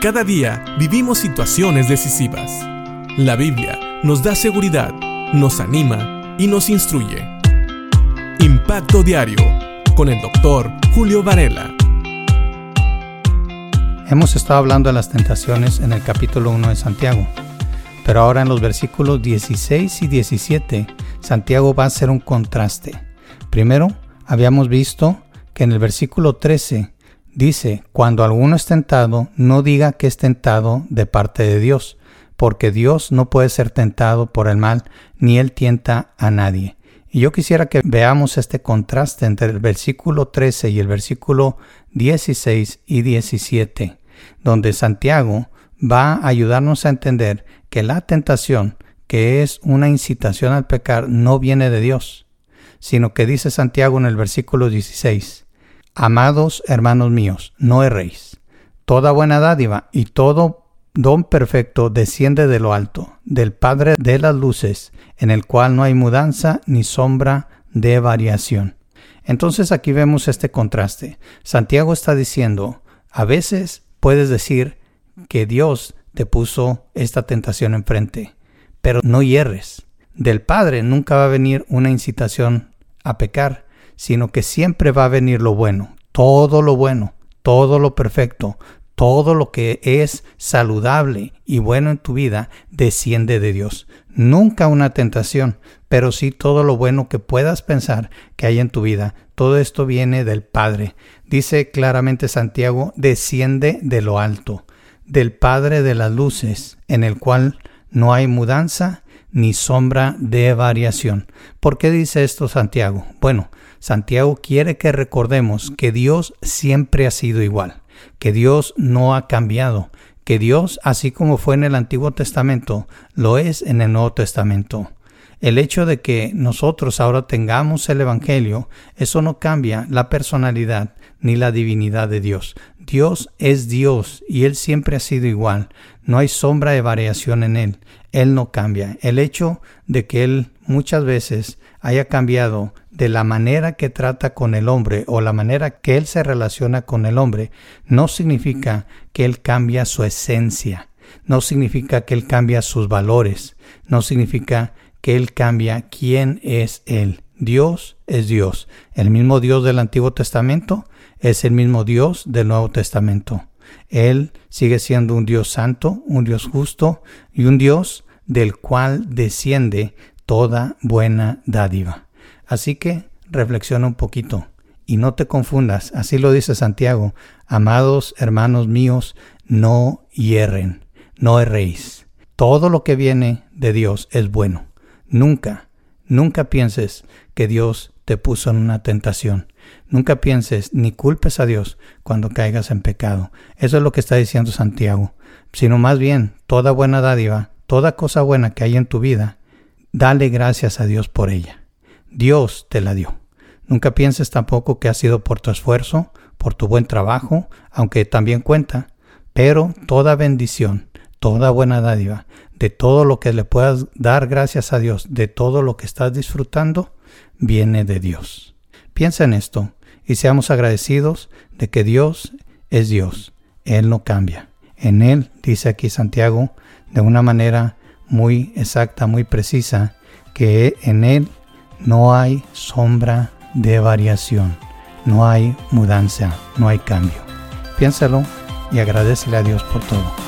Cada día vivimos situaciones decisivas. La Biblia nos da seguridad, nos anima y nos instruye. Impacto Diario con el doctor Julio Varela. Hemos estado hablando de las tentaciones en el capítulo 1 de Santiago, pero ahora en los versículos 16 y 17, Santiago va a hacer un contraste. Primero, habíamos visto que en el versículo 13 dice, cuando alguno es tentado, no diga que es tentado de parte de Dios, porque Dios no puede ser tentado por el mal, ni él tienta a nadie. Y yo quisiera que veamos este contraste entre el versículo 13 y el versículo 16 y 17, donde Santiago va a ayudarnos a entender que la tentación, que es una incitación al pecar, no viene de Dios, sino que dice Santiago en el versículo 16, Amados hermanos míos, no erréis. Toda buena dádiva y todo don perfecto desciende de lo alto, del Padre de las luces, en el cual no hay mudanza ni sombra de variación. Entonces aquí vemos este contraste. Santiago está diciendo, a veces puedes decir que Dios te puso esta tentación enfrente, pero no hierres. Del Padre nunca va a venir una incitación a pecar, sino que siempre va a venir lo bueno, todo lo bueno, todo lo perfecto, todo lo que es saludable y bueno en tu vida desciende de Dios. Nunca una tentación, pero sí todo lo bueno que puedas pensar que hay en tu vida. Todo esto viene del Padre. Dice claramente Santiago, desciende de lo alto, del Padre de las luces, en el cual no hay mudanza ni sombra de variación. ¿Por qué dice esto Santiago? Bueno, Santiago quiere que recordemos que Dios siempre ha sido igual, que Dios no ha cambiado, que Dios, así como fue en el Antiguo Testamento, lo es en el Nuevo Testamento. El hecho de que nosotros ahora tengamos el Evangelio, eso no cambia la personalidad ni la divinidad de Dios. Dios es Dios y Él siempre ha sido igual. No hay sombra de variación en Él. Él no cambia. El hecho de que Él muchas veces haya cambiado de la manera que trata con el hombre o la manera que Él se relaciona con el hombre, no significa que Él cambia su esencia. No significa que Él cambia sus valores. No significa que Él cambia quién es Él. Dios es Dios. El mismo Dios del Antiguo Testamento es el mismo Dios del Nuevo Testamento. Él sigue siendo un Dios santo, un Dios justo y un Dios del cual desciende toda buena dádiva. Así que reflexiona un poquito y no te confundas, así lo dice Santiago, amados hermanos míos, no hierren, no erréis. Todo lo que viene de Dios es bueno. Nunca, nunca pienses que Dios te puso en una tentación. Nunca pienses ni culpes a Dios cuando caigas en pecado. Eso es lo que está diciendo Santiago. Sino más bien, toda buena dádiva, toda cosa buena que hay en tu vida, dale gracias a Dios por ella. Dios te la dio. Nunca pienses tampoco que ha sido por tu esfuerzo, por tu buen trabajo, aunque también cuenta, pero toda bendición, toda buena dádiva, de todo lo que le puedas dar gracias a Dios, de todo lo que estás disfrutando, viene de Dios. Piensa en esto y seamos agradecidos de que Dios es Dios. Él no cambia. En Él, dice aquí Santiago, de una manera muy exacta, muy precisa, que en Él no hay sombra de variación, no hay mudanza, no hay cambio. Piénsalo y agradecele a Dios por todo.